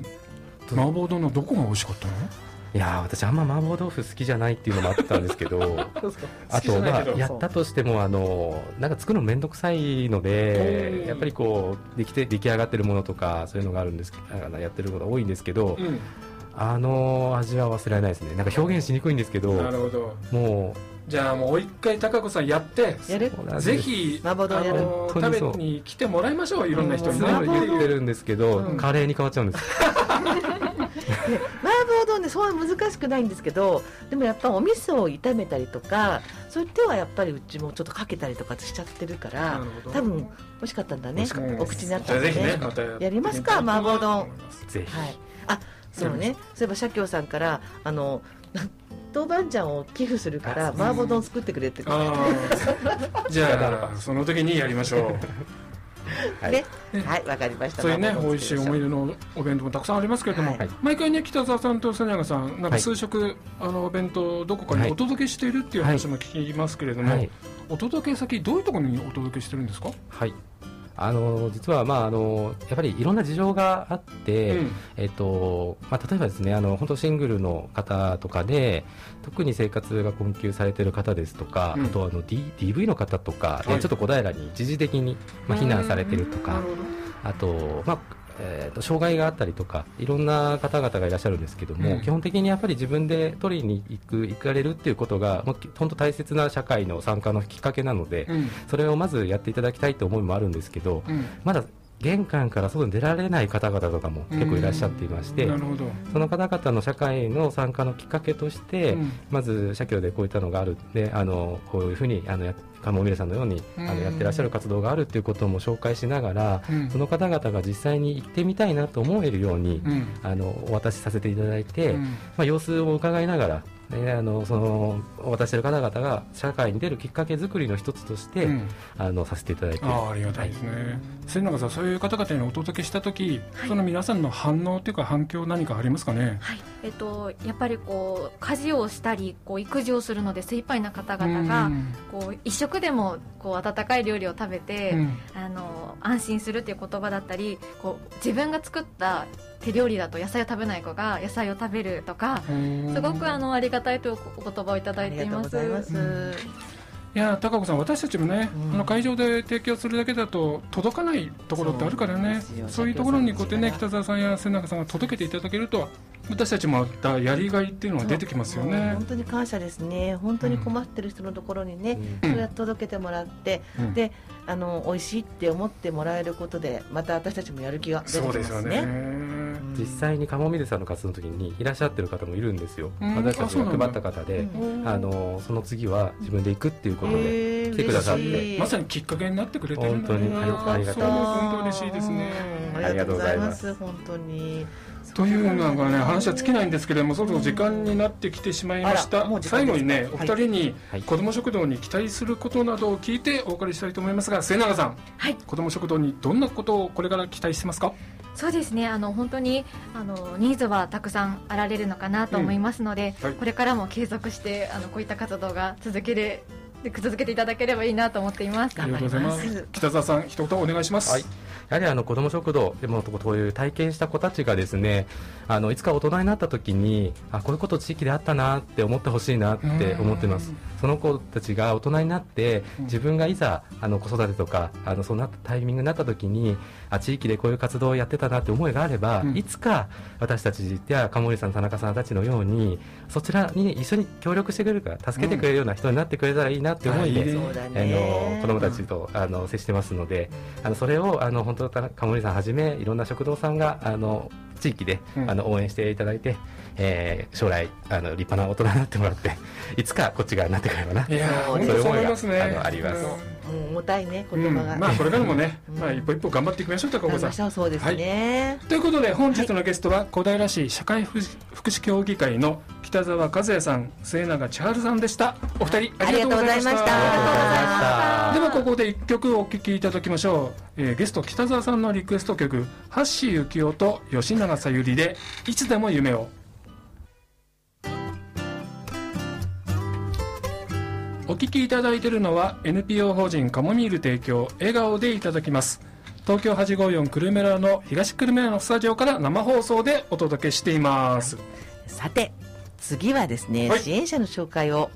麻婆丼のどこが美味しかったの？いやー私あんま麻婆豆腐好きじゃないっていうのもあったんですけど。あとまあやったとしてもあのなんか作るの面倒くさいのおでーやっぱりこうできて出来上がってるものとかそういうのがあるんですやってることが多いんですけど、うん。あの味は忘れられないですね。なんか表現しにくいんですけどなるほど。もじゃあもう一回高子さんやってやるうぜひ麻婆丼やる。あの食べに来てもらいましょういろんな人にね。麻婆言ってるんですけど、うん。カレーに変わっちゃうんです *laughs* 麻婆丼ねそう難しくないんですけどでもやっぱお味噌を炒めたりとかそういう手はやっぱりうちもちょっとかけたりとかしちゃってるから多分美味しかったんだね。うんお口になっじゃあぜひたんでねねやります。か麻婆丼。ぜひ、はい。あそうね。そういえば社協さんからあの豆板醤を寄付するからあそう。麻婆丼作ってくれってああ *laughs* じゃあその時にやりましょう。*laughs* はい。ねはいわかりました。そういうね美味しい思い出のお弁当もたくさんありますけれども、はい。毎回ね北澤さんと瀬永さんなんか数食、あのお弁当どこかにお届けしているっていう話も聞きますけれども、はい。お届け先どういうところにお届けしてるんですか、はいあの実は、まあ、あのやっぱりいろんな事情があって、うん。えっとまあ、例えばですねあの本当シングルの方とかで特に生活が困窮されている方ですとか、うん。あとあの、D、DV の方とかで、はい。ちょっと小平に一時的に、まあ、避難されているとかあと、まあえーと障害があったりとかいろんな方々がいらっしゃるんですけども、うん。基本的にやっぱり自分で取りに行く行かれるっていうことが本当大切な社会の参加のきっかけなので、うん。それをまずやっていただきたいという思いもあるんですけど、うん。まだ玄関から外に出られない方々とかも結構いらっしゃっていまして、なるほど、その方々の社会の参加のきっかけとして、うん。まず社協でこういったのがある。であのこういうふうにあのや鴨ミレさんのようにあうん。のやってらっしゃる活動があるっていうことも紹介しながら、うん。その方々が実際に行ってみたいなと思えるように、うん。あのお渡しさせていただいて、うん。まあ、様子を伺いながら、ね、あのそのお渡ししている方々が社会に出るきっかけ作りの一つとして、うん。あのさせていただいて。ああありがたいですね、末永さんそういう方々にお届けした時、その皆さんの反応というか反響何かありますかね？はい。えっと、やっぱりこう家事をしたりこう育児をするので精一杯な方々がうん。こう一食でもこう温かい料理を食べて、うん。あの安心するっていう言葉だったりこう自分が作った手料理だと野菜を食べない子が野菜を食べるとかすごくあのありがたいというお言葉をいただありがとうごいています。ざいます、うんいや高子さん私たちもね、うん。あの会場で提供するだけだと届かないところってあるからね。そういうところにこうやってね北澤さんや瀬永さんが届けていただけると私たちもまたやりがいっていうのが出てきますよね。本。当に感謝ですね。本当に困ってる人のところにね、うん。そうやって届けてもらって、うん。であの美味しいって思ってもらえることでまた私たちもやる気が出てきそうますね。ですよね。うん。実際に鴨ミルさんの活動の時にいらっしゃってる方もいるんですよ、うん。私たちが配った方で、うん。あのその次は自分で行くっていうことで、来てくださって。まさにきっかけになってくれてるんだね。本当にありがたいそれも本当嬉しいですね。うんありがとうございます。本当に。というのがね話は尽きないんですけれどもそろそろ時間になってきてしまいました。最後にねお二人にはい。子ども食堂に期待することなどを聞いてお別れしたいと思いますが末永さん、はい。子ども食堂にどんなことをこれから期待してますか？そうですね。あの本当にあのニーズはたくさんあられるのかなと思いますので、うん。はい。これからも継続してあのこういった活動が続けれ続けていただければいいなと思っています。ありがとうございます。北澤さん一言お願いします、はい。やはりあの子ども食堂でもこういう体験した子たちがですねあのいつか大人になった時にあこういうこと地域であったなって思ってほしいなって思ってます。その子たちが大人になって自分がいざあの子育てとかあのそうなったタイミングになった時にあ地域でこういう活動をやってたなって思いがあれば、うん。いつか私たちや鴨森さん田中さんたちのようにそちらに一緒に協力してくれるから助けてくれるような人になってくれたらいいなって思いで、うんあの子供たちとあの接してますので、あのそれをあの本当か鴨森さんはじめいろんな食堂さんがあの地域で、うん。あの応援していただいて、えー将来あの立派な大人になってもらって *laughs* いつかこっち側になってくればな。いやーそう本当そう思いますねそういう思いがあのあります。もう重たいねうん言葉が、まあこれからもね、うん。まあ一歩一歩頑張っていきましょう高岡さん。そうですね、ということで本日のゲストは小平市社会福祉協議会の北澤和也さん末永千春さんでした。お二人ありがとうございました。ありがとうございました。ではここで一曲お聴きいただきましょう、えーゲスト北澤さんのリクエスト曲橋幸夫と吉永小百合で「いつでも夢を」お聴きいただいているのは NPO 法人カモミール提供笑顔でいただきます。東京854久留米村の東久留米のスタジオから生放送でお届けしています。さて次はですね、はい。支援者の紹介を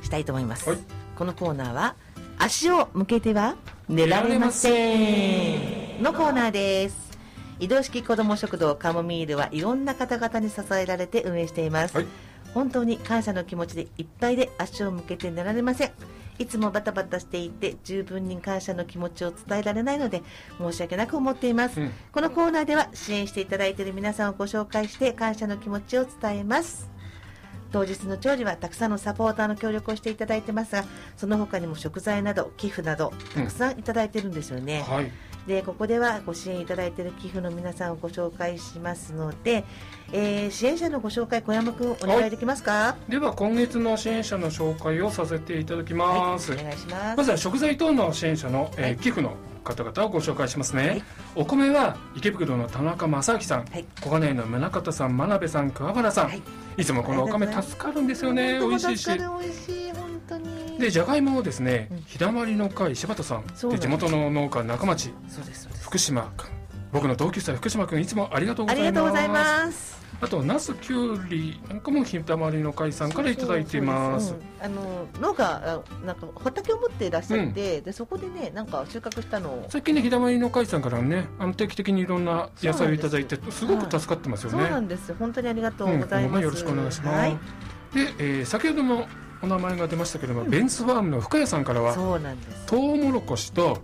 したいと思います、はい。このコーナーは足を向けては寝られませんのコーナーです。移動式子ども食堂カモミールはいろんな方々に支えられて運営しています、はい本当に感謝の気持ちでいっぱいで足を向けて寝られません。いつもバタバタしていて十分に感謝の気持ちを伝えられないので申し訳なく思っています、うん。このコーナーでは支援していただいている皆さんをご紹介して感謝の気持ちを伝えます。当日の調理はたくさんのサポーターの協力をしていただいてますがその他にも食材など寄付などたくさんいただいてるんですよね、はいでここではご支援いただいている寄付の皆さんをご紹介しますので、えー支援者のご紹介小山君お願いできますか？では今月の支援者の紹介をさせていただきます、お願いします。まずは食材等の支援者の、えーはい。寄付の方々をご紹介しますね、はい。お米は池袋の田中正明さん、はい。小金井の宗像さん真鍋さん桑原さん、はい。い、つもこのお米助かるんですよね。美味しいしでじゃがいもをですね、うん。日だまりの会柴田さんで地元の農家中町福島君僕の同級生福島君いつもありがとうございます。ありがとうございます。あとナスキュウリなんかも日だまりの会さんからいただいています。あの農家あなんか畑を持っていらっしゃって、でそこでねなんか収穫したのを。最近ね日だまりの会さんからねあの定期的にいろんな野菜をいただいてすごく助かってますよね、そうなんです本当にありがとうございます、うん。よろしくお願いします、はい、で、えー先ほどもお名前が出ましたけれども、ベンスファームの深谷さんからはそうなんです。トウモロコシと、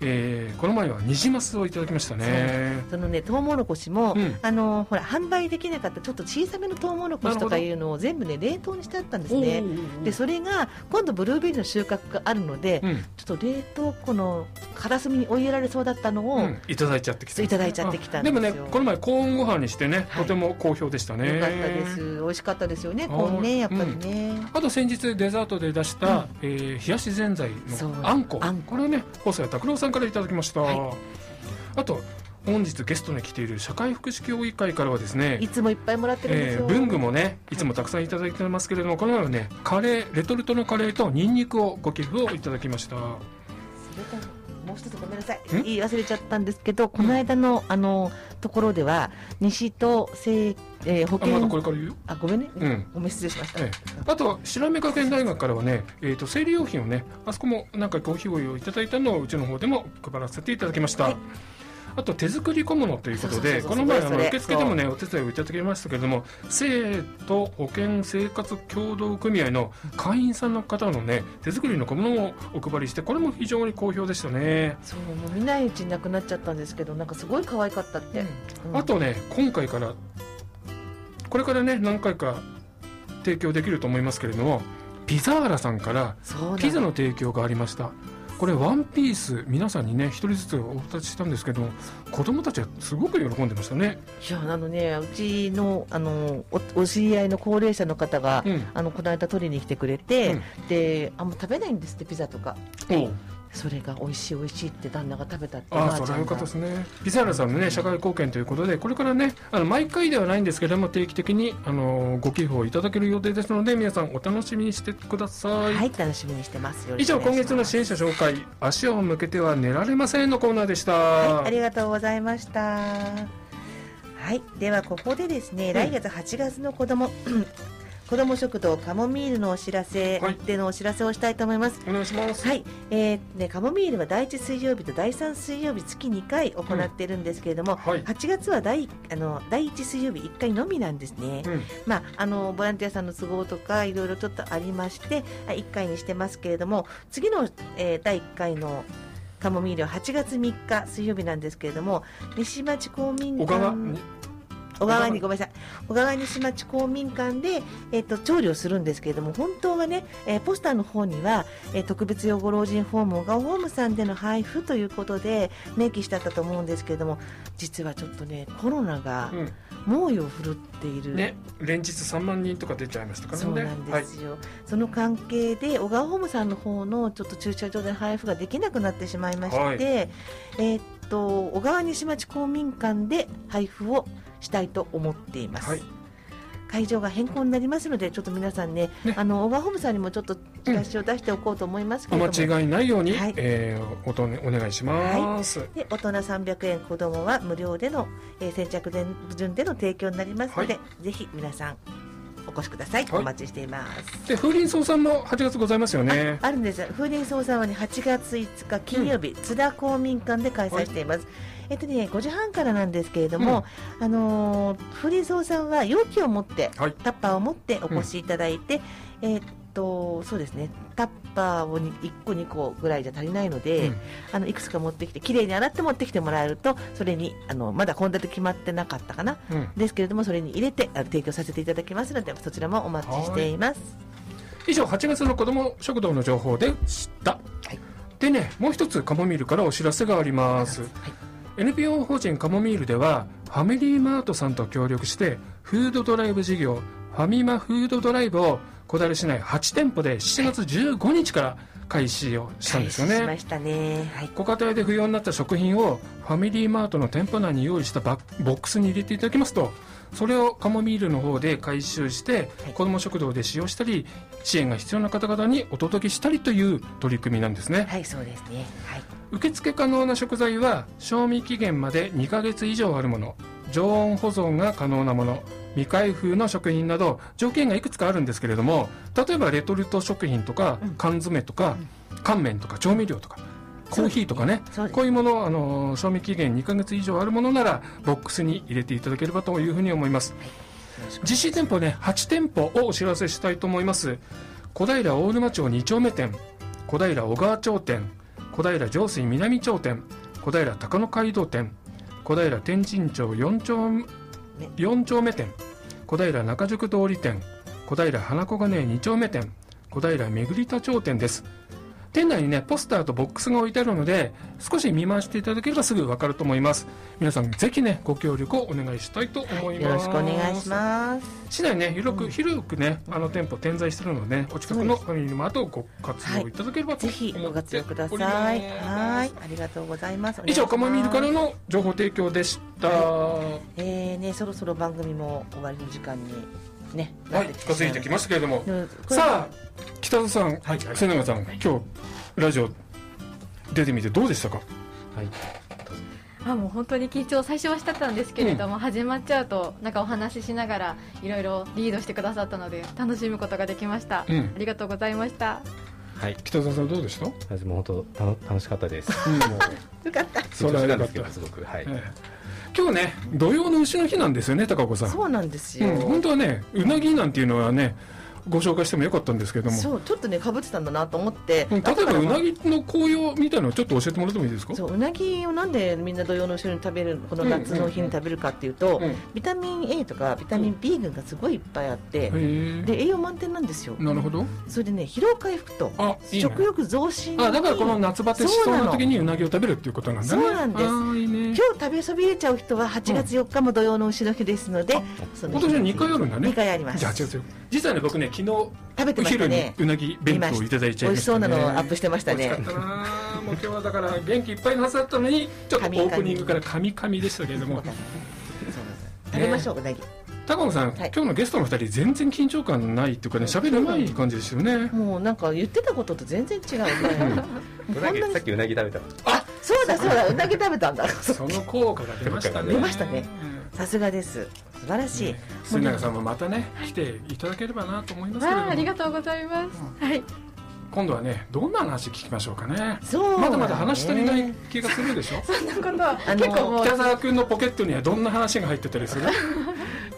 えーこの前はニジマスをいただきましたね。そのねトウモロコシも、うん。あのほら販売できなかったちょっと小さめのトウモロコシとかいうのを全部ね冷凍にしてあったんですね。でそれが今度ブルーベリーの収穫があるので、うん。ちょっと冷凍庫の片隅に置いられそうだったのを、うん。いただいちゃってきたいただいちゃってきたんでもねこの前コーンご飯にしてね、はい。とても好評でしたね。よかったです。美味しかったですよねコーンねやっぱりね、あと先日デザートで出した、えー冷やしぜんざいのあんこ。あんこ。これをね細谷拓郎さんからいただきました、はい。あと本日ゲストに来ている社会福祉協議会からはですねいつもいっぱいもらってるんですよ、えー文具もねいつもたくさんいただいてますけれどもこの前はねカレーレトルトのカレーとニンニクをご寄付をいただきましたもう一つごめんなさい。ん言い忘れちゃったんですけどこの間のあのところでは西と生、えー保あまだ険これから言うよ。あごめんね、うん。ごめん失礼しました、ええ。あと白目学園大学からはね、えー、と生理用品をねあそこもなんかご費用をいただいたのをうちの方でも配らせていただきました、はいあと手作り小物ということでこの前あの受付でもねお手伝いをいただきましたけれども生徒保険生活協同組合の会員さんの方のね手作りの小物をお配りしてこれも非常に好評でしたね、そうもう見ないうちになくなっちゃったんですけどなんかすごい可愛かったって、うん。あとね今回からこれからね何回か提供できると思いますけれどもピザーラさんからピザの提供がありましたこれワンピース皆さんにね一人ずつお渡ししたんですけど子供たちはすごく喜んでましたね。いやあのねうちのあのおお知り合いの高齢者の方が、うん。あのこの間取りに来てくれて、うん。であんま食べないんですってピザとか。おうそれが美味しい美味しいって旦那が食べたってああそれはよかったですね。ピザーラさんのね社会貢献ということでこれからねあの毎回ではないんですけれども定期的にあのご寄付をいただける予定ですので皆さんお楽しみにしてください、はい楽しみにしてます。以上今月の支援者紹介足を向けては寝られませんのコーナーでした、はい、ありがとうございました。はい、ではここでですね、来月8月の子供子供食堂カモミールのお知らせはいでのお知らせをしたいと思います。お願いします。はい、えーね、カモミールは第1水曜日と第3水曜日月2回行っているんですけれども、はい。8月は第あの第1水曜日1回のみなんですね。うん。まあ、あのボランティアさんの都合とかいろいろちょっとありましてあ1回にしてますけれども次の、えー第1回のカモミールは8月3日水曜日なんですけれども西町公民館に小川にごめんなさい。小川西町公民館で、えっと調理をするんですけれども本当はね、えーポスターの方には、えー特別養護老人ホーム小川ホームさんでの配布ということで明記してあったと思うんですけれども実はちょっとねコロナが猛威を振るっている、うんね連日3万人とか出ちゃいましたからね。そうなんですよ、その関係で小川ホームさんの方のちょっと駐車場で配布ができなくなってしまいまして、はい。えーっと小川西町公民館で配布をしたいと思っています、はい。会場が変更になりますのでちょっと皆さんねね。あの小川ホームさんにもちょっとチラシを出しておこうと思いますけおれども、間違いないように、はい。えーおとねお願いします、で大人300円子供は無料での、えー先着順での提供になりますので、はぜひ皆さんお越しください、はい。お待ちしています。で風鈴総さんも8月ございますよね。あるんです。風鈴総さんはね8月5日金曜日、津田公民館で開催しています、えっとね5時半からなんですけれども、あのー風鈴総さんは容器を持って、はい。タッパーを持ってお越しいただいて、えっとそうですね。タッパーをに1個2個ぐらいじゃ足りないので、うん。あのいくつか持ってきてきれいに洗って持ってきてもらえるとそれにあのまだ献立決まってなかったかな。うん。ですけれどもそれに入れてあの提供させていただきますのでそちらもお待ちしています。以上8月の子ども食堂の情報でした、はい。でねもう一つカモミールからお知らせがあります、はい。NPO 法人カモミールではファミリーマートさんと協力してフードドライブ事業ファミマフードドライブを小平市内8店舗で7月15日から開始をしたんですよね開始しましたね。はい。ご家庭で不要になった食品をファミリーマートの店舗内に用意したバッボックスに入れていただきますとそれをカモミールの方で回収してはい子ども食堂で使用したり支援が必要な方々にお届けしたりという取り組みなんですねはい、そうですね。はい。受付可能な食材は賞味期限まで2ヶ月以上あるもの常温保存が可能なもの未開封の食品など条件がいくつかあるんですけれども例えばレトルト食品とかうん。缶詰とか乾麺とか調味料とかコーヒーとかねそうです。こういうものあの賞味期限2ヶ月以上あるものならボックスに入れていただければというふうに思います。実施店舗ね8店舗をお知らせしたいと思います。小平大沼町2丁目店小平小川町店小平上水南町店小平高野街道店小平天神町4丁4丁目店小平中宿通り店小平花小金井2丁目店小平めぐり田町店です。店内にねポスターとボックスが置いてあるので少し見回していただければすぐ分かると思います皆さんぜひねご協力をお願いしたいと思いますよろしくお願いします。市内ね広く、広くねあの店舗点在してるので、ね、お近くのファミリーマートをご活用いただければとぜひご思って活用ください。はい、ありがとうございます。以上カモミールからの。の情報提供でした、えー、ね、そろそろ番組も終わりの時間に。ね。はい近づいてきましたけれども。さあ北田さん、瀬永さん、今日ラジオ出てみてどうでしたか？はい。あもう本当に緊張最初はしてたんですけれども、始まっちゃうとなんかお話ししながらいろいろリードしてくださったので楽しむことができました、うん。ありがとうございました。はい。北田さんどうでした、私も本当楽楽しかったです。うん。もうよかった。それはよかった緊張したんですけどすごくはい、ええ今日ね土曜の牛の日なんですよね高子さんそうなんですよ。うん、本当はねうなぎなんていうのはねご紹介してもよかったんですけどもそう、ちょっとね、かぶってたんだなと思って。うん例えばうなぎ。ぎの紅葉みたいなのちょっと教えてもらってもいいですか？そう、うなぎをなんでみんな土曜の後ろに食べる、この夏の日に食べるかっていうと。うんビタミン A とかビタミン B 群がすごいいっぱいあって。へえで、栄養満点なんですよ。なるほどそれでね、疲労回復と。あ食欲増進に。あだからこの夏バテしそうな時にうなぎを食べるっていうことなんだねそうなんですいいね今日食べそびれちゃう人は8月4日も土曜の牛の日ですので、その今年は2回あるんだね2回ありますじゃあ違う違う実はね僕ね昨日食べてお昼にましたね。うなぎ弁当をいただいちゃいましたね。美味しそうなのをアップしてましたね。美味しかったな。もう今日はだから元気いっぱいのはずだったのにちょっとオープニングからカミカミでしたけれども。食べましょううなぎ。高野さん、はい。今日のゲストの二人全然緊張感ないっていうかね喋るない感じですよね。もうなんか言ってたことと全然違うね。*laughs* うなぎさっきうなぎ食べたあそうだそうだうなぎ食べたんだ。その効果が出ましたね。出ましたねさすがです。素晴らしい、ね。末永さんもまたね来ていただければなと思いますけれども。わあありがとうございます、はい。今度はねどんな話聞きましょうかね。そうまだまだ話足りない気がするでしょ。*laughs* そんなことはあの結構北沢君のポケットにはどんな話が入ってたりする？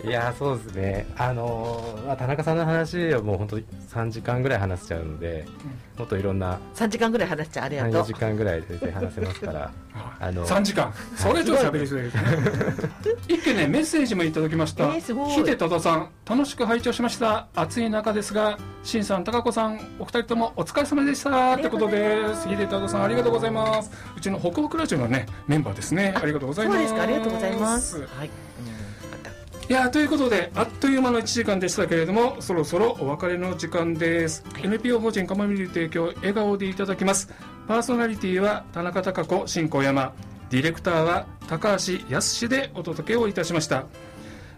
いやーそうですね。あのーまあ、田中さんの話はもう本当に3時間ぐらい話しちゃうので、もっといろんな3時間ぐらい話しちゃうありがと。34う時間ぐらい全然話せますから。*laughs* あの3時間。それちょっと喋りすね。一件ねメッセージもいただきました、えーすごい。秀忠さん楽しく拝聴しました暑い中ですが新さん高子さんお二人ともお疲れ様でした。ってことです。秀忠さんありがとうございます。うちの北北ラジオのねメンバーですね。ありがとうございます。そうですか。ありがとうございます。はい、うんいやーということであっという間の1時間でしたけれどもそろそろお別れの時間です、NPO 法人かまみる提供笑顔でいただきます。パーソナリティは田中貴子新小山。ディレクターは高橋康でお届けをいたしました。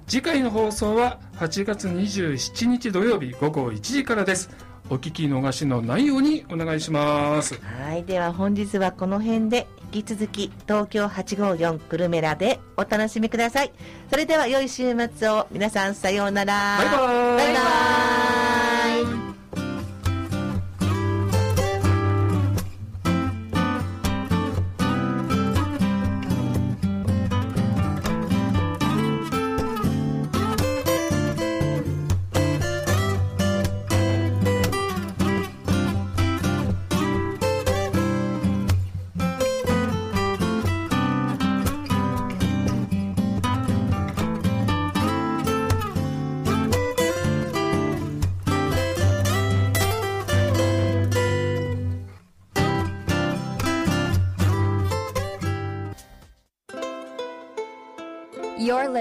次回の放送は8月27日土曜日午後1時からですお聞き逃しのないようにお願いします。はいでは本日はこの辺で引き続き東京854久留米らでお楽しみください。それでは良い週末を。皆さんさようなら。バイバーイ。バイバーイ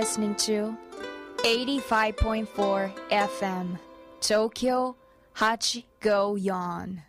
listening to 85.4 FM Tokyo Hachi Go Yon.